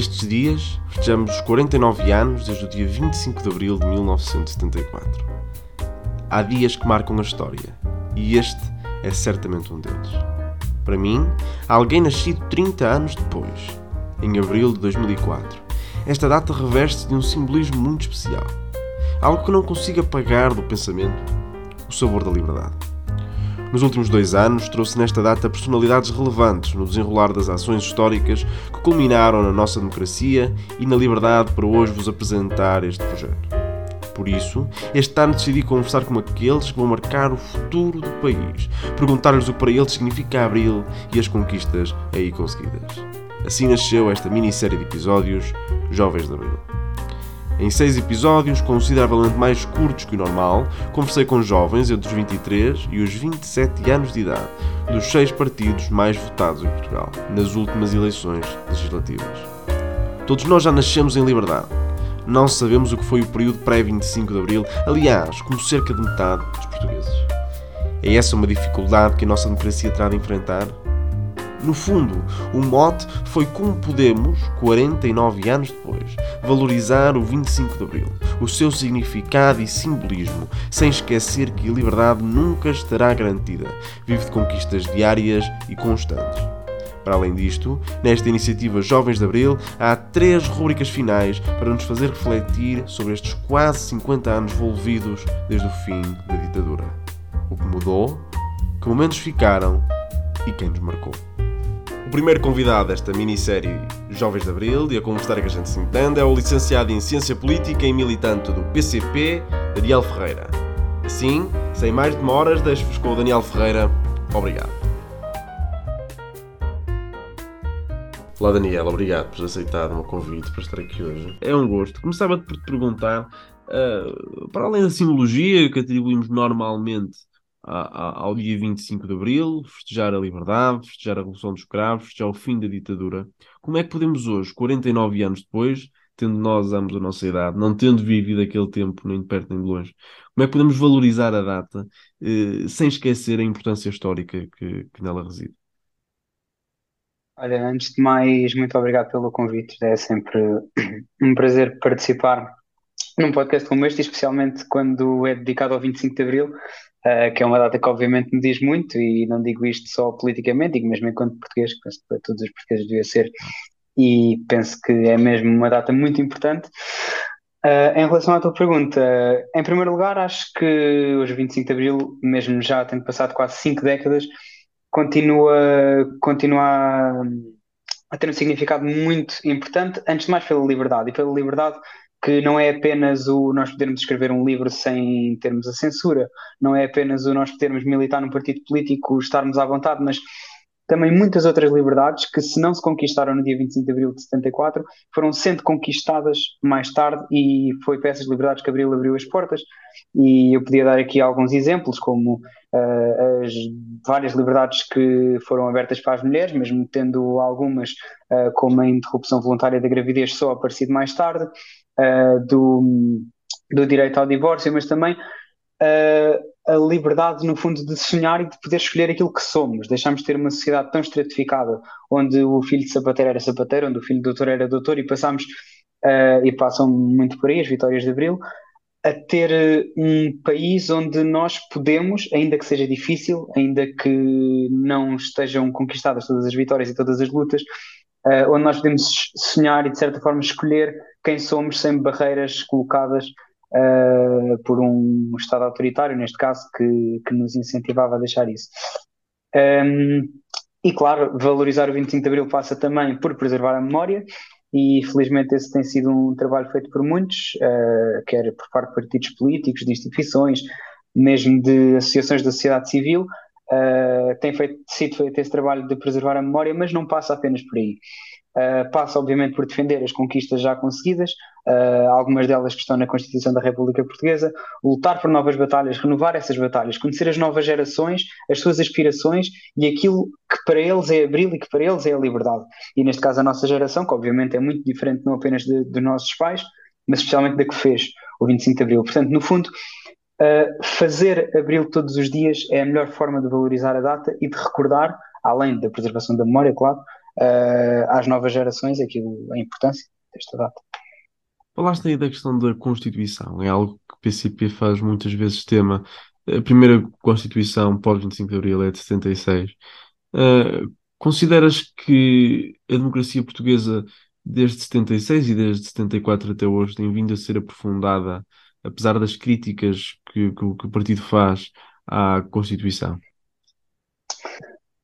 Nestes dias, festejamos os 49 anos desde o dia 25 de abril de 1974. Há dias que marcam a história, e este é certamente um deles. Para mim, alguém nascido 30 anos depois, em abril de 2004. Esta data reveste de um simbolismo muito especial. Algo que não consigo apagar do pensamento: o sabor da liberdade. Nos últimos dois anos, trouxe nesta data personalidades relevantes no desenrolar das ações históricas que culminaram na nossa democracia e na liberdade para hoje vos apresentar este projeto. Por isso, este ano decidi conversar com aqueles que vão marcar o futuro do país, perguntar-lhes o que para eles significa Abril e as conquistas aí conseguidas. Assim nasceu esta minissérie de episódios Jovens de Abril. Em seis episódios, consideravelmente mais curtos que o normal, conversei com jovens entre os 23 e os 27 anos de idade, dos seis partidos mais votados em Portugal, nas últimas eleições legislativas. Todos nós já nascemos em liberdade. Não sabemos o que foi o período pré-25 de Abril, aliás, como cerca de metade dos portugueses. É essa uma dificuldade que a nossa democracia terá de enfrentar? No fundo, o mote foi como podemos, 49 anos depois, valorizar o 25 de Abril, o seu significado e simbolismo, sem esquecer que a liberdade nunca estará garantida, vive de conquistas diárias e constantes. Para além disto, nesta iniciativa Jovens de Abril, há três rubricas finais para nos fazer refletir sobre estes quase 50 anos envolvidos desde o fim da ditadura. O que mudou, que momentos ficaram e quem nos marcou. O primeiro convidado desta minissérie Jovens de Abril e a conversar que a gente se entende é o licenciado em Ciência Política e militante do PCP, Daniel Ferreira. Assim, sem mais demoras, deixo-vos com o Daniel Ferreira. Obrigado. Olá Daniel, obrigado por aceitar o meu convite para estar aqui hoje. É um gosto. Começava por te perguntar, uh, para além da simbologia que atribuímos normalmente ao dia 25 de Abril, festejar a liberdade, festejar a Revolução dos Cravos, festejar o fim da ditadura. Como é que podemos hoje, 49 anos depois, tendo nós ambos a nossa idade, não tendo vivido aquele tempo nem de perto nem de longe, como é que podemos valorizar a data eh, sem esquecer a importância histórica que, que nela reside? Olha, antes de mais, muito obrigado pelo convite. É sempre um prazer participar num podcast como este, especialmente quando é dedicado ao 25 de Abril, uh, que é uma data que obviamente me diz muito, e não digo isto só politicamente, digo mesmo enquanto português, que penso que para todos os portugueses devia ser, e penso que é mesmo uma data muito importante. Uh, em relação à tua pergunta, em primeiro lugar, acho que hoje, 25 de Abril, mesmo já tendo passado quase cinco décadas, continua, continua a ter um significado muito importante, antes de mais pela liberdade, e pela liberdade que não é apenas o nós podermos escrever um livro sem termos a censura, não é apenas o nós podermos militar num partido político, estarmos à vontade, mas também muitas outras liberdades que, se não se conquistaram no dia 25 de abril de 74, foram sendo conquistadas mais tarde e foi para essas liberdades que Abril abriu as portas. E eu podia dar aqui alguns exemplos, como uh, as várias liberdades que foram abertas para as mulheres, mesmo tendo algumas, uh, como a interrupção voluntária da gravidez, só aparecido mais tarde, uh, do, do direito ao divórcio, mas também a liberdade, no fundo, de sonhar e de poder escolher aquilo que somos. Deixámos de ter uma sociedade tão estratificada, onde o filho de sapateiro era sapateiro, onde o filho de doutor era doutor, e passámos, uh, e passam muito por aí as vitórias de Abril, a ter eh, um país onde nós podemos, ainda que seja difícil, ainda que não estejam conquistadas todas as vitórias e todas as lutas, uh, onde nós podemos sonhar e, de certa forma, escolher quem somos sem barreiras colocadas uh, por um Estado autoritário, neste caso, que, que nos incentivava a deixar isso. Um, e claro, valorizar o 25 de Abril passa também por preservar a memória, e felizmente esse tem sido um trabalho feito por muitos, uh, quer por parte de partidos políticos, de instituições, mesmo de associações da sociedade civil, uh, tem feito, sido feito esse trabalho de preservar a memória, mas não passa apenas por aí. Uh, passa, obviamente, por defender as conquistas já conseguidas, uh, algumas delas que estão na Constituição da República Portuguesa, lutar por novas batalhas, renovar essas batalhas, conhecer as novas gerações, as suas aspirações e aquilo que para eles é abril e que para eles é a liberdade. E neste caso, a nossa geração, que obviamente é muito diferente não apenas dos nossos pais, mas especialmente da que fez o 25 de Abril. Portanto, no fundo, uh, fazer abril todos os dias é a melhor forma de valorizar a data e de recordar, além da preservação da memória, claro uh, às novas gerações aquilo, a importância desta data. Falaste aí da questão da Constituição, é algo que o PCP faz muitas vezes tema. A primeira Constituição pós-25 de Abril é de 76. Uh, consideras que a democracia portuguesa desde 76 e desde 74 até hoje tem vindo a ser aprofundada, apesar das críticas que, que, que o partido faz à Constituição?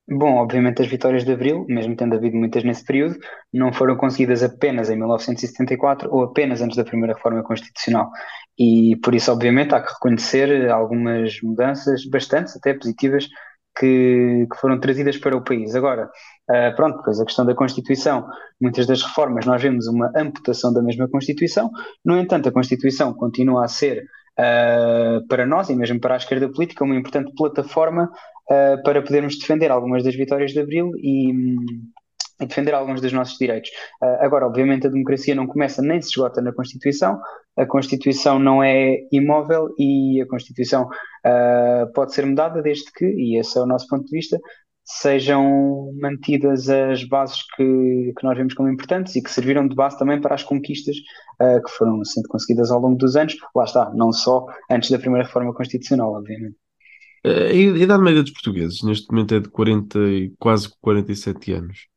Bom, obviamente as vitórias de Abril, mesmo tendo havido muitas nesse período, não foram conseguidas apenas em 1974 ou apenas antes da primeira reforma constitucional. E por isso, obviamente, há que reconhecer algumas mudanças, bastantes até positivas, que, que foram trazidas para o país. Agora, uh, pronto, depois a questão da Constituição, muitas das reformas nós vemos uma amputação da mesma Constituição, no entanto, a Constituição continua a ser, uh, para nós e mesmo para a esquerda política, uma importante plataforma uh, para podermos defender algumas das vitórias de Abril e. e defender alguns dos nossos direitos. agora, obviamente, a democracia não começa nem se esgota na Constituição, a Constituição não é imóvel e a Constituição uh, pode ser mudada desde que, e esse é o nosso ponto de vista, sejam mantidas as bases que, que nós vemos como importantes e que serviram de base também para as conquistas uh, que foram sendo conseguidas ao longo dos anos. Lá está, não só antes da primeira reforma constitucional, obviamente. A idade média dos portugueses neste momento é de 40 e quase 47 anos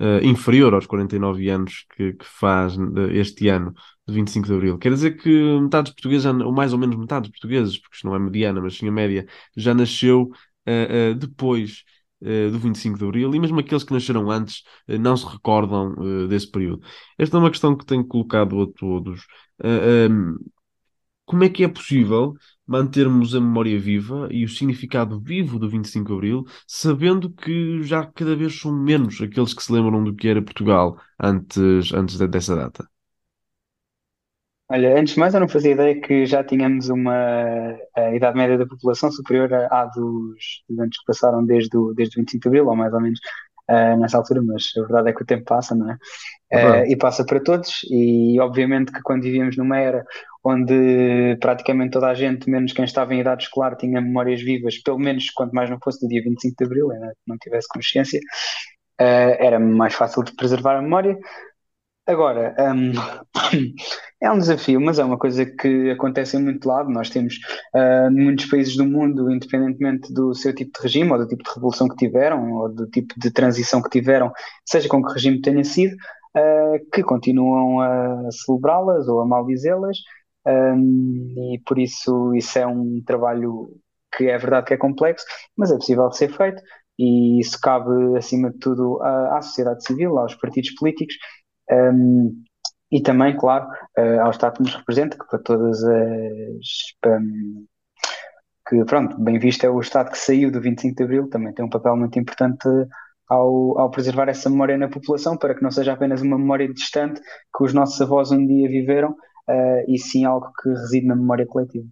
uh, inferior aos 49 anos que, que faz este ano, de 25 de Abril. Quer dizer que metade dos portugueses, ou mais ou menos metade dos portugueses, porque isto não é mediana, mas sim a média, já nasceu uh, uh, depois do 25 de Abril, e mesmo aqueles que nasceram antes não se recordam desse período. Esta é uma questão que tenho colocado a todos. Um, como é que é possível mantermos a memória viva e o significado vivo do 25 de Abril, sabendo que já cada vez são menos aqueles que se lembram do que era Portugal antes, antes dessa data? Olha, antes de mais, eu não fazia ideia que já tínhamos uma idade média da população superior à dos, dos anos que passaram desde o, desde o 25 de Abril, ou mais ou menos uh, nessa altura, mas a verdade é que o tempo passa, não é? Uh, e passa para todos, e obviamente que quando vivíamos numa era onde praticamente toda a gente, menos quem estava em idade escolar, tinha memórias vivas, pelo menos quanto mais não fosse do dia 25 de Abril, né, não tivesse consciência, uh, era mais fácil de preservar a memória. Agora, um, é um desafio, mas é uma coisa que acontece em muito lado. Nós temos uh, muitos países do mundo, independentemente do seu tipo de regime, ou do tipo de revolução que tiveram, ou do tipo de transição que tiveram, seja com que regime tenha sido, uh, que continuam a celebrá-las ou a maldizê-las, um, e por isso isso é um trabalho que é verdade que é complexo, mas é possível de ser feito, e isso cabe, acima de tudo, à, à sociedade civil, aos partidos políticos, um, e também, claro, uh, ao Estado que nos representa, que para todas as. Que, pronto, bem visto é o Estado que saiu do 25 de Abril, também tem um papel muito importante ao, ao preservar essa memória na população, para que não seja apenas uma memória distante que os nossos avós um dia viveram, uh, e sim algo que reside na memória coletiva.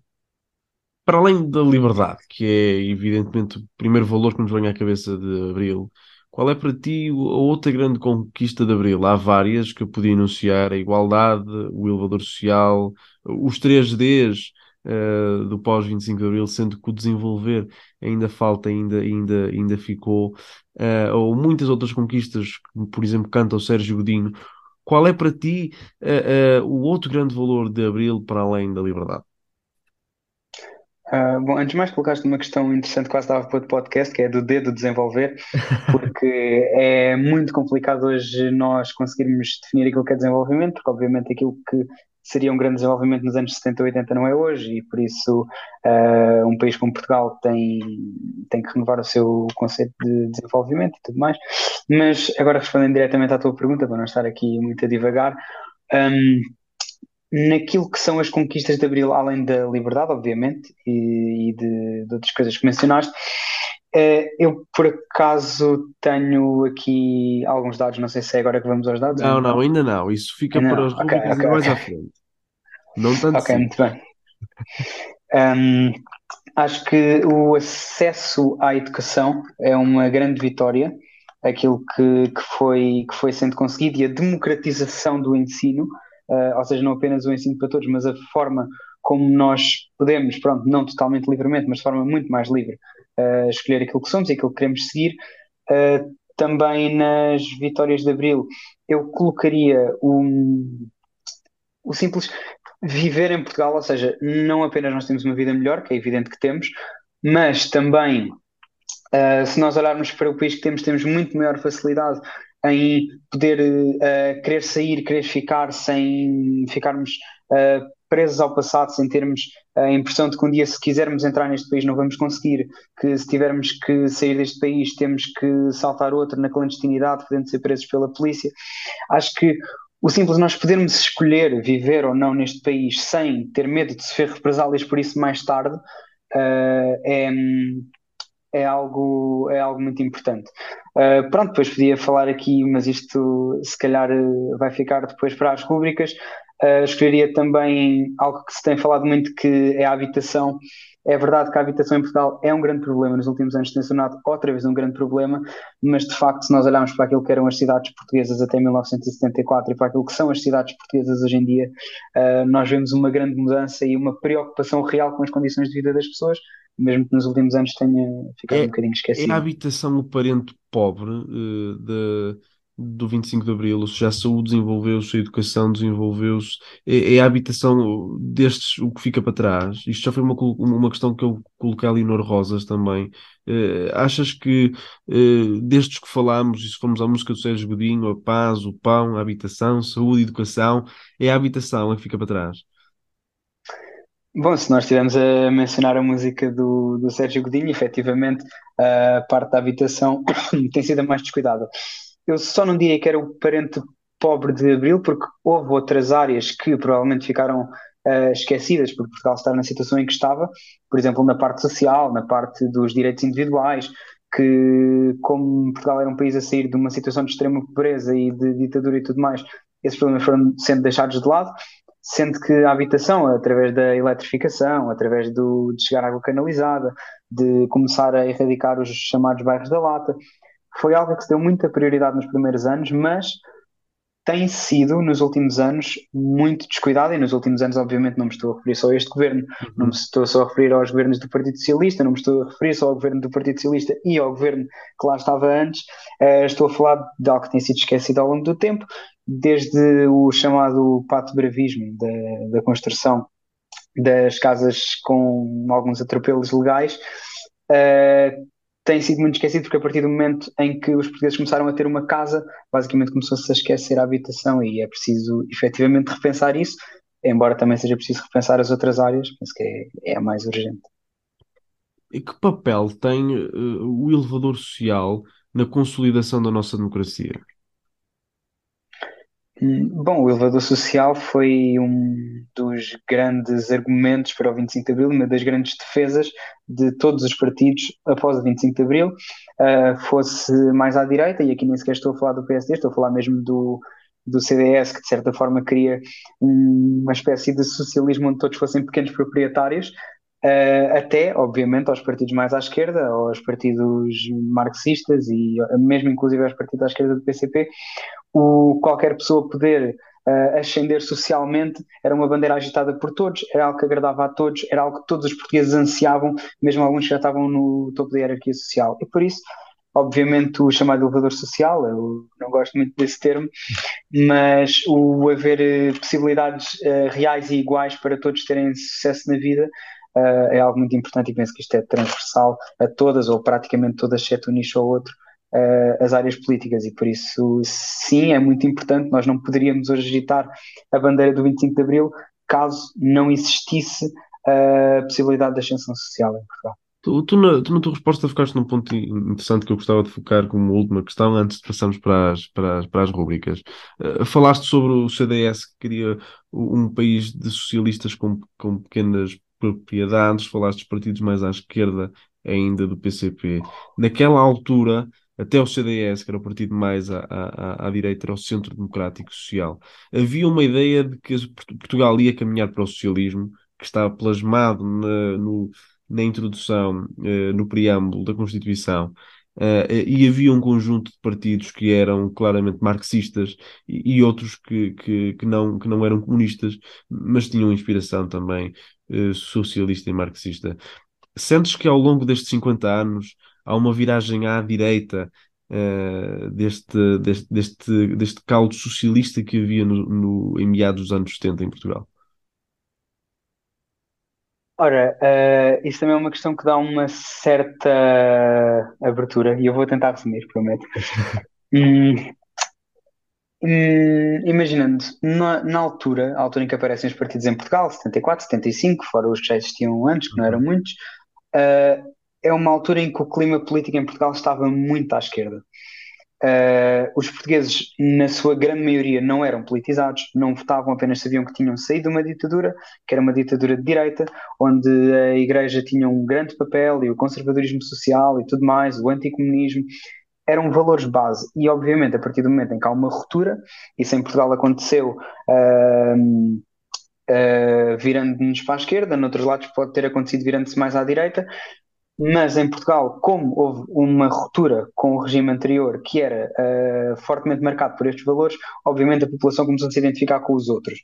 Para além da liberdade, que é evidentemente o primeiro valor que nos vem à cabeça de Abril, qual é para ti a outra grande conquista de Abril? Há várias que eu podia enunciar: a igualdade, o elevador social, os 3Ds uh, eh, do pós-25 de Abril, sendo que o desenvolver ainda falta, ainda, ainda, ainda ficou, uh, ou muitas outras conquistas, como por exemplo canta o Sérgio Godinho. Qual é para ti uh, o outro grande valor de Abril para além da liberdade? Uh, bom, antes de mais, colocaste uma questão interessante que quase estava para o podcast, que é do dedo desenvolver, porque é muito complicado hoje nós conseguirmos definir aquilo que é desenvolvimento, porque obviamente aquilo que seria um grande desenvolvimento nos anos 70 e 80 não é hoje, e por isso uh, um país como Portugal tem, tem que renovar o seu conceito de desenvolvimento e tudo mais. Mas agora respondendo diretamente à tua pergunta, para não estar aqui muito a divagar, um, naquilo que são as conquistas de Abril, além da liberdade, obviamente, e, e de, de, outras coisas que mencionaste, eh, eu por acaso tenho aqui alguns dados, não sei se é agora que vamos aos dados. Não, não, ainda não. Isso fica não, para as okay, rubricas okay, mais à frente. Não tanto Ok, muito bem. Um, acho que o acesso à educação é uma grande vitória, aquilo que, que, foi, que foi sendo conseguido, e a democratização do ensino uh, ou seja, não apenas o ensino para todos, mas a forma como nós podemos, pronto, não totalmente livremente, mas de forma muito mais livre, uh, escolher aquilo que somos e aquilo que queremos seguir, uh, também nas vitórias de Abril, eu colocaria um, o simples viver em Portugal, ou seja, não apenas nós temos uma vida melhor, que é evidente que temos, mas também, uh, se nós olharmos para o país que temos, temos muito maior facilidade em poder uh, querer sair, querer ficar sem ficarmos uh, presos ao passado, sem termos a impressão de que um dia, se quisermos entrar neste país, não vamos conseguir, que se tivermos que sair deste país, temos que saltar outro na clandestinidade, podendo ser presos pela polícia. Acho que o simples nós podermos escolher viver ou não neste país sem ter medo de sofrer represálias por isso mais tarde uh, é, é, algo, é algo muito importante. Uh, pronto, depois podia falar aqui, mas isto se calhar vai ficar depois para as rubricas. Uh, escolheria também algo que se tem falado muito que é a habitação é verdade que a habitação em Portugal é um grande problema, nos últimos anos tem tornado outra vez um grande problema, mas de facto, se nós olharmos para aquilo que eram as cidades portuguesas até 1974 e para aquilo que são as cidades portuguesas hoje em dia, uh, nós vemos uma grande mudança e uma preocupação real com as condições de vida das pessoas, mesmo que nos últimos anos tenha ficado é, um bocadinho esquecido. É a habitação o parente pobre uh, de do 25 de Abril, ou seja, a saúde desenvolveu-se, a educação desenvolveu-se, é, é, a habitação destes o que fica para trás. Isto já foi uma, uma questão que eu coloquei ali no Rosas também. Uh, achas que uh, destes que falámos, e se formos à música do Sérgio Godinho, a paz, o pão, a habitação, saúde, educação, é a habitação a que fica para trás? Bom, se nós estivermos a mencionar a música do, do Sérgio Godinho, efetivamente a parte da habitação tem sido a mais descuidada. Eu só não diria que era o parente pobre de Abril, porque houve outras áreas que provavelmente ficaram uh, esquecidas por Portugal estar na situação em que estava, por exemplo, na parte social, na parte dos direitos individuais, que como Portugal era um país a sair de uma situação de extrema pobreza e de ditadura e tudo mais, esses problemas foram sendo deixados de lado, sendo que a habitação, através da eletrificação, através do, de chegar água canalizada, de começar a erradicar os chamados bairros da lata, foi algo que se deu muita prioridade nos primeiros anos, mas tem sido, nos últimos anos, muito descuidado, e nos últimos anos, obviamente, não me estou a referir só a este governo, uhum. não me estou só a referir aos governos do Partido Socialista, não me estou a referir só ao governo do Partido Socialista e ao governo que lá estava antes, uh, estou a falar de algo que tem sido esquecido ao longo do tempo, desde o chamado pato bravismo da, da construção das casas com alguns atropelos legais, uh, tem sido muito esquecido porque a partir do momento em que os portugueses começaram a ter uma casa, basicamente começou-se a esquecer a habitação e é preciso efetivamente repensar isso, embora também seja preciso repensar as outras áreas, penso que é, é mais urgente. E que papel tem uh, o elevador social na consolidação da nossa democracia? Bom, o elevador social foi um dos grandes argumentos para o 25 de Abril, uma das grandes defesas de todos os partidos após o 25 de Abril, uh, fosse mais à direita, e aqui nem sequer estou a falar do PSD, estou a falar mesmo do, do CDS, que de certa forma queria uma espécie de socialismo onde todos fossem pequenos proprietários, uh, até, obviamente, aos partidos mais à esquerda, aos partidos marxistas e mesmo inclusive aos partidos à esquerda do PCP, o qualquer pessoa poder uh, ascender socialmente era uma bandeira agitada por todos, era algo que agradava a todos, era algo que todos os portugueses ansiavam, mesmo alguns que já estavam no topo da hierarquia social. E por isso, obviamente, o chamado elevador social, eu não gosto muito desse termo, mas o haver eh, possibilidades uh, reais e iguais para todos terem sucesso na vida uh, é algo muito importante e penso que isto é transversal a todas, ou praticamente todas, exceto um nicho ou outro, uh, as áreas políticas e por isso sim é muito importante, nós não poderíamos hoje agitar a bandeira do 25 de Abril caso não existisse a possibilidade da ascensão social em Portugal. Tu, tu, na, tu, na, tua resposta ficaste num ponto interessante que eu gostava de focar como última questão antes de passarmos para as, para as, para as rubricas. Uh, falaste sobre o CDS que queria um país de socialistas com, com pequenas propriedades, falaste dos partidos mais à esquerda ainda do PCP. Naquela altura, até o CDS, que era o partido mais à, à, à direita, era o Centro Democrático Social. Havia uma ideia de que Portugal ia caminhar para o socialismo, que estava plasmado na, no, na introdução, uh, no preâmbulo da Constituição. Uh, e havia um conjunto de partidos que eram claramente marxistas e, e outros que, que, que, não, que não eram comunistas, mas tinham inspiração também socialista e marxista. Sentes que ao longo destes 50 anos há uma viragem à direita uh, deste, deste, deste, deste caldo socialista que havia no, no, em meados dos anos 70 em Portugal? Ora, uh, isso também é uma questão que dá uma certa abertura e eu vou tentar resumir, prometo. hum, hum, imaginando, na, na, altura, a altura em que aparecem os partidos em Portugal, 74, 75, fora os que já existiam antes, que não eram uhum. muitos, uh, é uma altura em que o clima político em Portugal estava muito à esquerda. Uh, os portugueses, na sua grande maioria, não eram politizados, não votavam, apenas sabiam que tinham saído de uma ditadura, que era uma ditadura de direita, onde a Igreja tinha um grande papel e o conservadorismo social e tudo mais, o anticomunismo, eram valores base. E, obviamente, a partir do momento em que há uma ruptura, isso em Portugal aconteceu. Uh, uh, virando-nos para a esquerda, noutros lados pode ter acontecido virando-se mais à direita, mas em Portugal, como houve uma ruptura com o regime anterior que era uh, fortemente marcado por estes valores, obviamente a população começou a se identificar com os outros.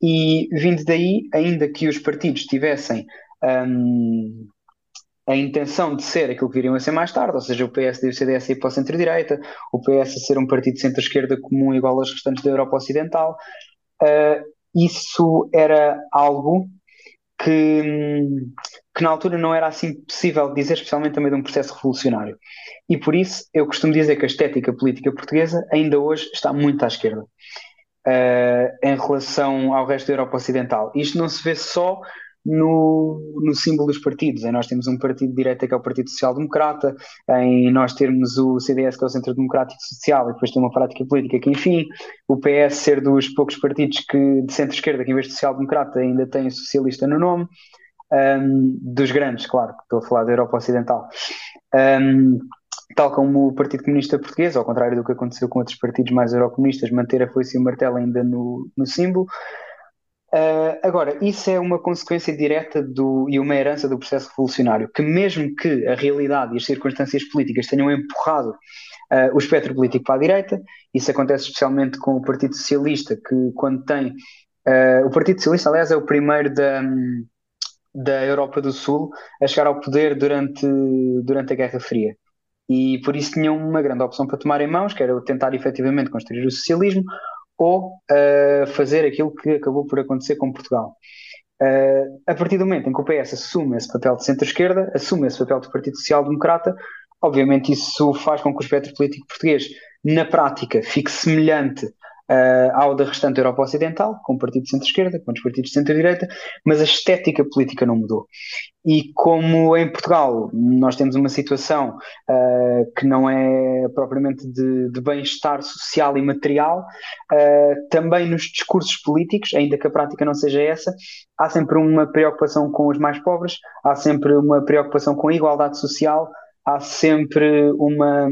E vindo daí, ainda que os partidos tivessem um, a intenção de ser aquilo que viriam a ser mais tarde, ou seja, o PS e o CDS ir para o centro-direita, o PS a ser um partido centro-esquerda comum igual aos restantes da Europa Ocidental, uh, isso era algo que, que na altura não era assim possível dizer, especialmente também de um processo revolucionário. E por isso eu costumo dizer que a estética política portuguesa ainda hoje está muito à esquerda. Uh, em relação ao resto da Europa Ocidental. Isto não se vê só no, no símbolo dos partidos. Em nós temos um partido de direita que é o Partido Social Democrata, em nós termos o CDS que é o Centro Democrático Social e depois tem uma prática política que, enfim, o PS ser dos poucos partidos que, de centro-esquerda que em vez de social democrata ainda tem socialista no nome, um, dos grandes, claro, que estou a falar da Europa Ocidental. Um, tal como o Partido Comunista Português, ao contrário do que aconteceu com outros partidos mais eurocomunistas, manter a foice e o martelo ainda no, no símbolo. Uh, agora, isso é uma consequência direta do, e uma herança do processo revolucionário, que mesmo que a realidade e as circunstâncias políticas tenham empurrado uh, o espectro político para a direita, isso acontece especialmente com o Partido Socialista, que quando tem... Uh, o Partido Socialista, aliás, é o primeiro da, da Europa do Sul a chegar ao poder durante, durante a Guerra Fria. E por isso tinham uma grande opção para tomar em mãos, que era tentar efetivamente construir o socialismo, ou uh, fazer aquilo que acabou por acontecer com Portugal. Uh, a partir do momento em que o PS assume esse papel de centro-esquerda, assume esse papel de Partido Social Democrata, obviamente isso faz com que o espectro político português, na prática, fique semelhante uh, ao da restante Europa Ocidental, com partido de centro-esquerda, com os partidos de centro-direita, mas a estética política não mudou. E como em Portugal nós temos uma situação uh, que não é propriamente de, de bem-estar social e material, uh, também nos discursos políticos, ainda que a prática não seja essa, há sempre uma preocupação com os mais pobres, há sempre uma preocupação com a igualdade social, há sempre uma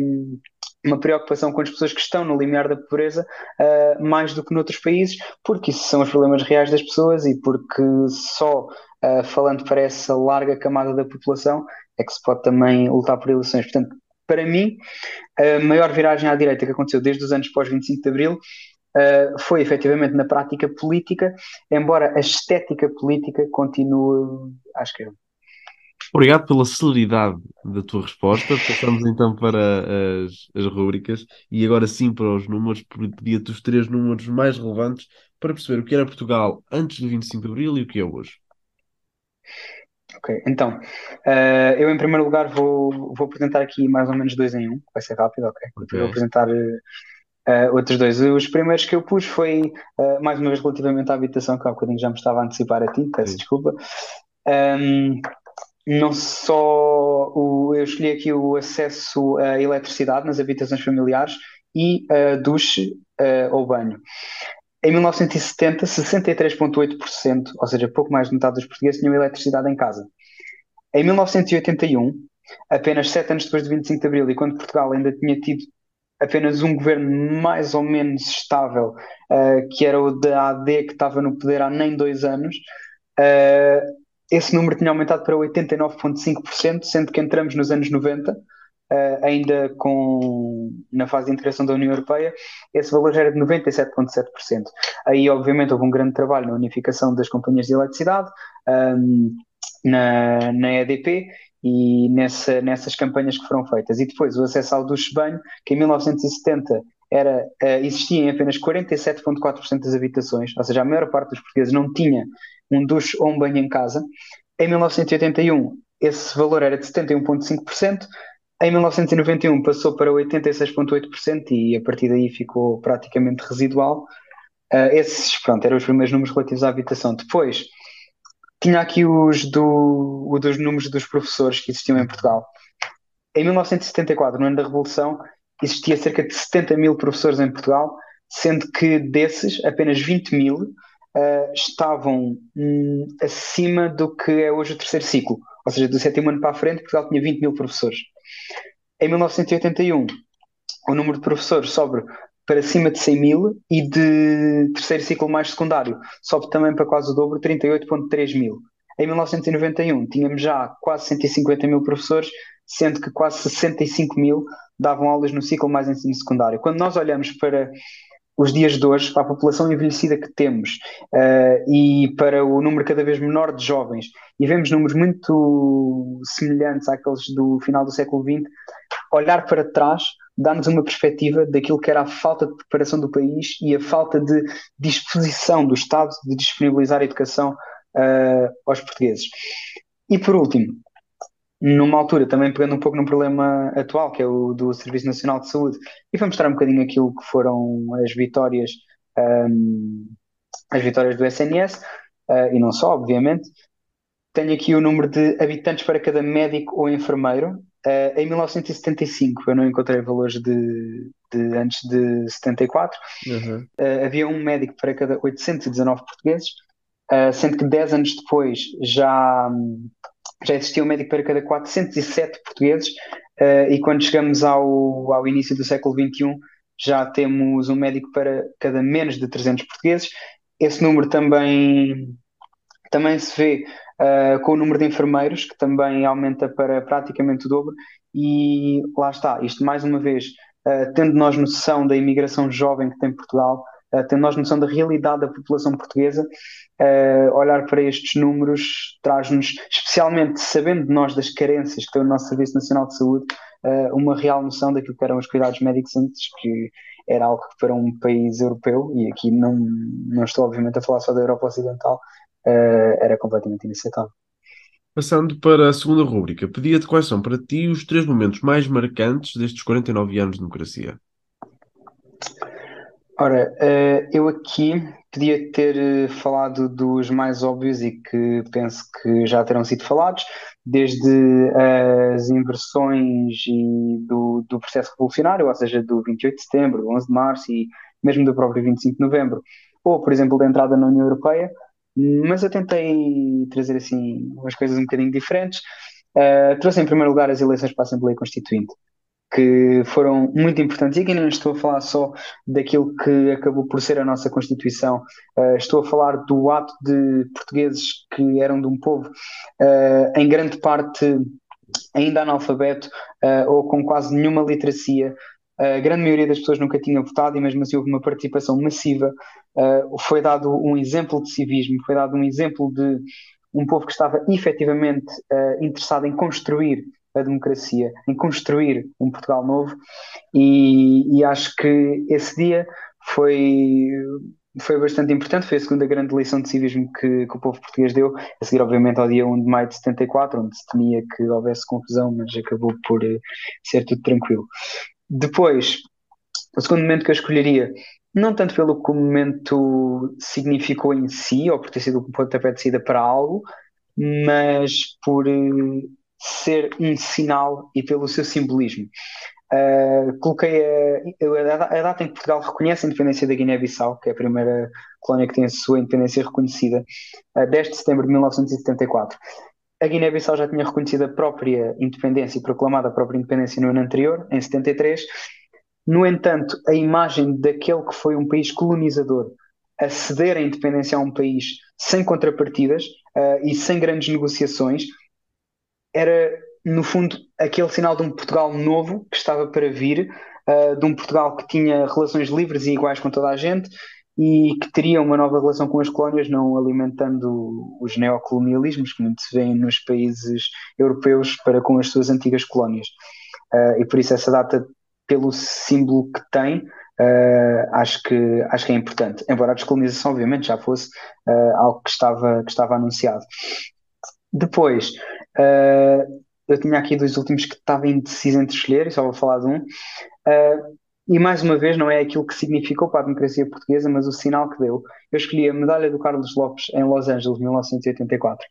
uma preocupação com as pessoas que estão no limiar da pobreza uh, mais do que noutros países, porque isso são os problemas reais das pessoas e porque só uh, falando para essa larga camada da população é que se pode também lutar por eleições. Portanto, para mim, a maior viragem à direita que aconteceu desde os anos pós-25 de Abril uh, foi efetivamente na prática política, embora a estética política continue à esquerda. Obrigado pela celeridade da tua resposta. Passamos então para as, as rúbricas e agora sim para os números. Pedia-te os três números mais relevantes para perceber o que era Portugal antes do 25 de Abril e o que é hoje. Ok, então, uh, eu em primeiro lugar vou, vou apresentar aqui mais ou menos dois em um, vai ser rápido, ok? okay. Vou apresentar uh, outros dois. Os primeiros que eu pus foi, uh, mais uma vez, relativamente à habitação, que há um bocadinho já me estava a antecipar a ti, peço Sim. desculpa. Um, não só o, eu escolhi aqui o acesso à eletricidade nas habitações familiares e a duche uh, ou banho. Em 1970, 63,8%, ou seja, pouco mais de metade dos portugueses tinham eletricidade em casa. Em 1981, apenas sete anos depois do 25 de Abril, e quando Portugal ainda tinha tido apenas um governo mais ou menos estável, uh, que era o da AD, que estava no poder há nem dois anos, uh, esse número tinha aumentado para 89,5%, sendo que entramos nos anos 90, uh, eh, ainda com, na fase de integração da União Europeia, esse valor já era de 97,7%. Aí, obviamente, houve um grande trabalho na unificação das companhias de eletricidade, um, ehm, na, na EDP, e nessa, nessas campanhas que foram feitas. E depois o acesso ao duche-banho, que em 1970 era, uh, existia em apenas 47,4% das habitações, ou seja, a maior parte dos portugueses não tinha um duche ou um banho em casa. Em 1981, esse valor era de 71,5%. Em 1991 passou para 86,8% e a partir daí ficou praticamente residual. Uh, esses, pronto, eram os primeiros números relativos à habitação. Depois, tinha aqui os do, dos números dos professores que existiam em Portugal. Em 1974, no ano da Revolução, existia cerca de 70 mil professores em Portugal, sendo que desses, apenas 20 mil uh, estavam um, acima do que é hoje o terceiro ciclo. Ou seja, do sétimo ano para a frente, Portugal tinha 20 mil professores. Em 1981, o número de professores sobe para cima de 100 mil e de terceiro ciclo mais secundário sobe também para quase o dobro, 38,3 mil. Em 1991 tínhamos já quase 150 mil professores, sendo que quase 65 mil davam aulas no ciclo mais ensino secundário. Quando nós olhamos para os dias de hoje, para a população envelhecida que temos uh, e para o número cada vez menor de jovens, e vemos números muito semelhantes àqueles do final do século XX, olhar para trás dá-nos uma perspectiva daquilo que era a falta de preparação do país e a falta de disposição do Estado de disponibilizar a educação uh, aos portugueses. E por último, numa altura, também pegando um pouco no problema atual, que é o do Serviço Nacional de Saúde, e vou mostrar um bocadinho aquilo que foram as vitórias, um, as vitórias do SNS, uh, ah, e não só, obviamente. Tenho aqui o número de habitantes para cada médico ou enfermeiro. Uh, em 1975, eu não encontrei valores de, de antes de 74, uhum. uh, havia um médico para cada 819 portugueses, sendo que 10 anos depois já, já existia um médico para cada 407 portugueses, uh, e quando chegamos ao, ao início do século XXI, já temos um médico para cada menos de 300 portugueses. Esse número também, também se vê uh, com o número de enfermeiros, que também aumenta para praticamente o dobro, e lá está, isto mais uma vez, uh, tendo nós noção da imigração jovem que tem Portugal, uh, tendo nós noção da realidade da população portuguesa, uh, olhar para estes números traz-nos, especialmente sabendo nós das carências que tem o nosso Serviço Nacional de Saúde, uh, uma real noção daquilo que eram os cuidados médicos antes, que era algo que para um país europeu, e aqui não, não estou obviamente a falar só da Europa Ocidental, era completamente inaceitável. Passando para a segunda rúbrica, pedia-te quais são para ti os três momentos mais marcantes destes 49 anos de democracia. Ora, eu aqui podia ter eh, falado dos mais óbvios e que penso que já terão sido falados, desde as inversões do, do processo revolucionário, ou seja, do 28 de setembro, do 11 de março e mesmo do próprio 25 de novembro, ou, por exemplo, da entrada na União Europeia, mas eu tentei trazer assim umas coisas um bocadinho diferentes. Uh, trouxe em primeiro lugar as eleições para a Assembleia Constituinte que foram muito importantes. E aqui não estou a falar só daquilo que acabou por ser a nossa Constituição, uh, estou a falar do ato de portugueses que eram de um povo, uh, em grande parte ainda analfabeto uh, ou com quase nenhuma literacia. A grande maioria das pessoas nunca tinha votado e mesmo assim houve uma participação massiva. foi dado um exemplo de civismo, foi dado um exemplo de um povo que estava efetivamente interessado em construir a democracia, em construir um Portugal novo, e, e acho que esse dia foi, foi bastante importante, foi a segunda grande lição de civismo que, que, o povo português deu, a seguir obviamente ao dia 1 de maio de 74, onde se temia que houvesse confusão, mas acabou por eh, ser tudo tranquilo. Depois, o segundo momento que eu escolheria, não tanto pelo que o momento significou em si, ou por ter sido um pontapé de saída para algo, mas por eh, ser um sinal e pelo seu simbolismo. Uh, coloquei a, a, data em que Portugal reconhece a independência da Guiné-Bissau, que é a primeira colónia que tem a sua independência reconhecida, uh, 10 de setembro de 1974. A Guiné-Bissau já tinha reconhecido a própria independência e proclamado a própria independência no ano anterior, em 73. No entanto, a imagem daquele que foi um país colonizador a ceder a independência a um país sem contrapartidas uh, e sem grandes negociações era, no fundo, aquele sinal de um Portugal novo que estava para vir, uh, de um Portugal que tinha relações livres e iguais com toda a gente e que teria uma nova relação com as colónias, não alimentando os neocolonialismos que muito se vêem nos países europeus para com as suas antigas colónias. Uh, e por isso essa data, pelo símbolo que tem, uh, acho, que, acho que é importante. Embora a descolonização, obviamente, já fosse uh, algo que estava, que estava anunciado. Depois, eu tinha aqui dois últimos que estava indeciso entre escolher, e só vou falar de um. E mais uma vez, não é aquilo que significou para a democracia portuguesa, mas o sinal que deu. Eu escolhi a medalha do Carlos Lopes em Los Angeles, 1984.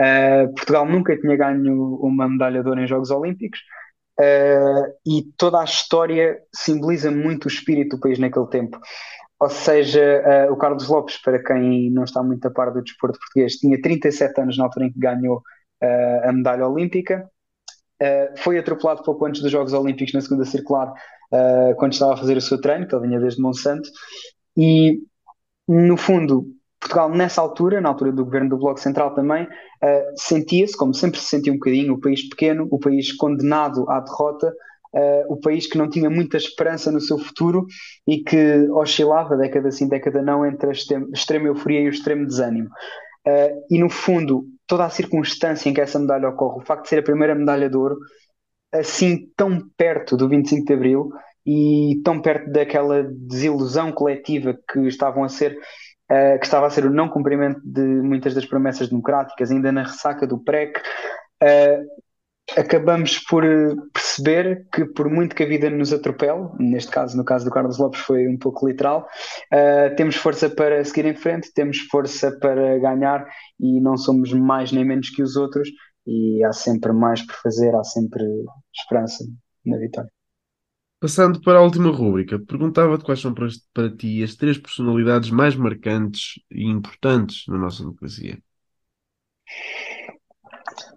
Uh, Portugal nunca tinha ganho uma medalha de ouro em Jogos Olímpicos uh, e toda a história simboliza muito o espírito do país naquele tempo. Ou seja, uh, o Carlos Lopes, para quem não está muito a par do desporto português, tinha 37 anos na altura em que ganhou a medalha olímpica. foi atropelado pouco antes dos Jogos Olímpicos na segunda circular uh, quando estava a fazer o seu treino, que ele vinha desde Monsanto, e no fundo, Portugal nessa altura, na altura do governo do Bloco Central também, uh, sentia-se, como sempre se sentia um bocadinho, o país pequeno, o país condenado à derrota, uh, o país que não tinha muita esperança no seu futuro e que oscilava década sim, década não, entre a extrema euforia e o extremo desânimo. Uh, e no fundo, toda a circunstância em que essa medalha ocorre, o facto de ser a primeira medalha de ouro, assim tão perto do 25 de Abril e tão perto daquela desilusão coletiva que estavam a ser uh, que estava a ser o não cumprimento de muitas das promessas democráticas, ainda na ressaca do PREC, uh, acabamos por perceber que por muito que a vida nos atropele, neste caso, no caso do Carlos Lopes foi um pouco literal, uh, temos força para seguir em frente, temos força para ganhar e não somos mais nem menos que os outros e há sempre mais por fazer, há sempre esperança na vitória. Passando para a última rúbrica, perguntava-te quais são para ti as três personalidades mais marcantes e importantes na nossa democracia.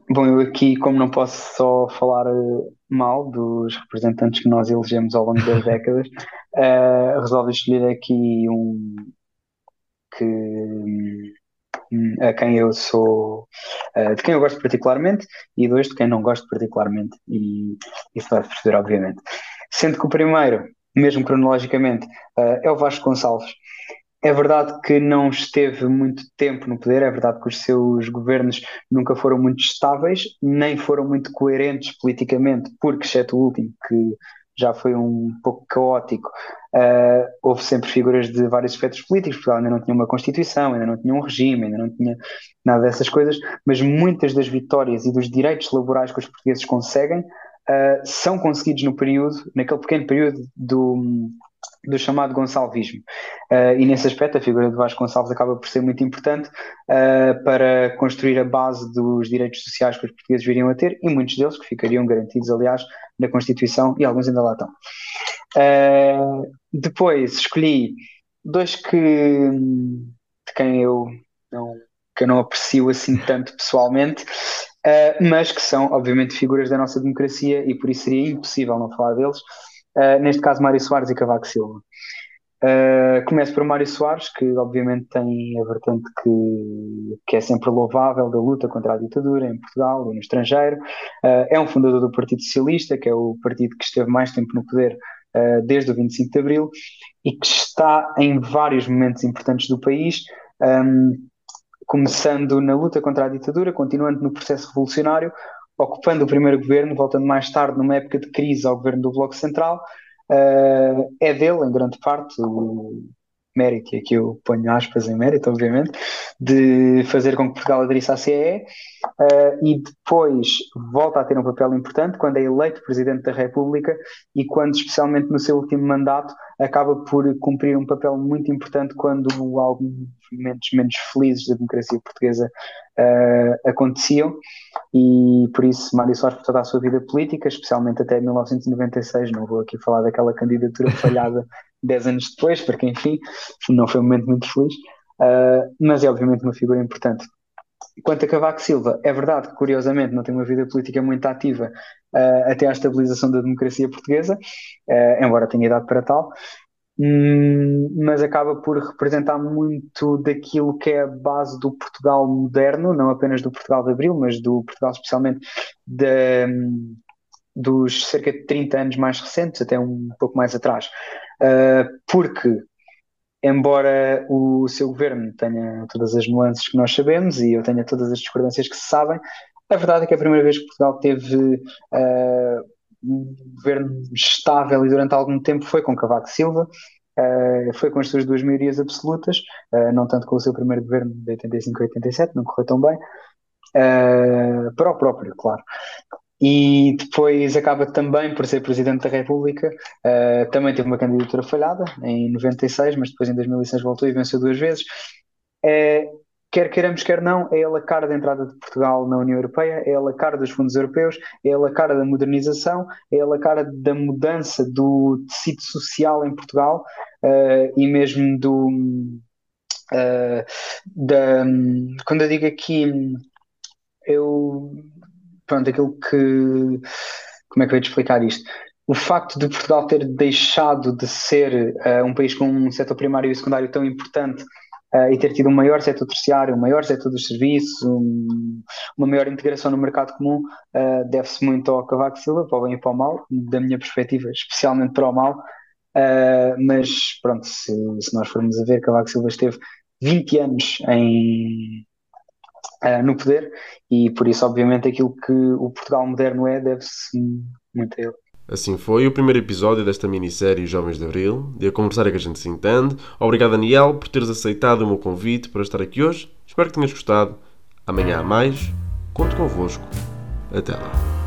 Bom, eu aqui, como não posso só falar uh, mal dos representantes que nós elegemos ao longo das décadas, uh, resolvi escolher aqui um que a quem eu sou, uh, de quem eu gosto particularmente, e dois de quem não gosto particularmente, e isso vai perceber, obviamente. Sendo que o primeiro, mesmo cronologicamente, uh, é o Vasco Gonçalves. É verdade que não esteve muito tempo no poder, é verdade que os seus governos nunca foram muito estáveis, nem foram muito coerentes politicamente, porque, exceto o último, que já foi um pouco caótico. Uh, houve sempre figuras de vários espectros políticos, porque ainda não tinha uma constituição, ainda não tinha um regime, ainda não tinha nada dessas coisas, mas muitas das vitórias e dos direitos laborais que os portugueses conseguem uh, são conseguidos no período, naquele pequeno período do, do chamado Gonçalvismo. Uh, e nesse aspecto, a figura de Vasco Gonçalves acaba por ser muito importante uh, para construir a base dos direitos sociais que os portugueses viriam a ter e muitos deles que ficariam garantidos, aliás, na Constituição e alguns ainda lá estão. Uh, depois escolhi dois que de quem eu não, que eu não aprecio assim tanto pessoalmente, mas que são, obviamente, figuras da nossa democracia e por isso seria impossível não falar deles. Uh, neste caso, Mário Soares e Cavaco Silva. Uh, começo por Mário Soares, que obviamente tem a vertente que, que é sempre louvável da luta contra a ditadura em Portugal e no estrangeiro. Uh, é um fundador do Partido Socialista, que é o partido que esteve mais tempo no poder uh, desde o 25 de Abril e que está em vários momentos importantes do país, um, começando na luta contra a ditadura, continuando no processo revolucionário, ocupando o primeiro governo, voltando mais tarde numa época de crise ao governo do Bloco Central. Uh, é dele, em grande parte, o mérito, e aqui eu ponho aspas em mérito, obviamente, de fazer com que Portugal aderisse à CEE uh, e depois volta a ter um papel importante quando é eleito Presidente da República e quando, especialmente no seu último mandato, acaba por cumprir um papel muito importante quando alguns momentos menos felizes da democracia portuguesa uh, aconteciam e por isso Mário Soares por toda a sua vida política, especialmente até 1996, não vou aqui falar daquela candidatura falhada 10 anos depois, porque enfim, não foi um momento muito feliz, uh, mas é obviamente uma figura importante. Quanto a Cavaco Silva, é verdade que curiosamente não tem uma vida política muito ativa uh, até à estabilização da democracia portuguesa, uh, embora tenha idade para tal, hum, mas acaba por representar muito daquilo que é a base do Portugal moderno, não apenas do Portugal de Abril, mas do Portugal especialmente de, dos cerca de 30 anos mais recentes, até um pouco mais atrás. Uh, porque embora o seu governo tenha todas as nuances que nós sabemos e eu tenha todas as discordâncias que se sabem, a verdade é que a primeira vez que Portugal teve uh, um governo estável e durante algum tempo foi com Cavaco Silva, uh, foi com as suas duas maiorias absolutas, uh, não tanto com o seu primeiro governo de 85 a 87, não correu tão bem, para o próprio, claro. E depois acaba também por ser Presidente da República. Uh, também teve uma candidatura falhada em 96, mas depois em 2006 voltou e venceu duas vezes. Uh, quer queiramos, quer não, é ele a cara da entrada de Portugal na União Europeia, é ele a cara dos fundos europeus, é ele a cara da modernização, é ele a cara da mudança do tecido social em Portugal uh, e mesmo do. Da, quando eu digo aqui, eu. Pronto, aquilo que. Como é que eu ia explicar isto? o facto de Portugal ter deixado de ser uh, um país com um setor primário e secundário tão importante uh, e ter tido um maior setor terciário, um maior setor dos serviços, um, uma maior integração no mercado comum, uh, deve-se muito ao Cavaco Silva, para o bem e para o mal, da minha perspectiva, especialmente para o mal. Mas pronto, se, se, nós formos a ver, Cavaco Silva esteve 20 anos em, no poder e por isso, obviamente, aquilo que o Portugal moderno é deve-se muito a ele. Assim foi o primeiro episódio desta minissérie Jovens de Abril, de a conversar é que a gente se entende. Obrigado, Daniel, por teres aceitado o meu convite para estar aqui hoje. Espero que tenhas gostado. Amanhã há mais. Conto convosco. Até lá.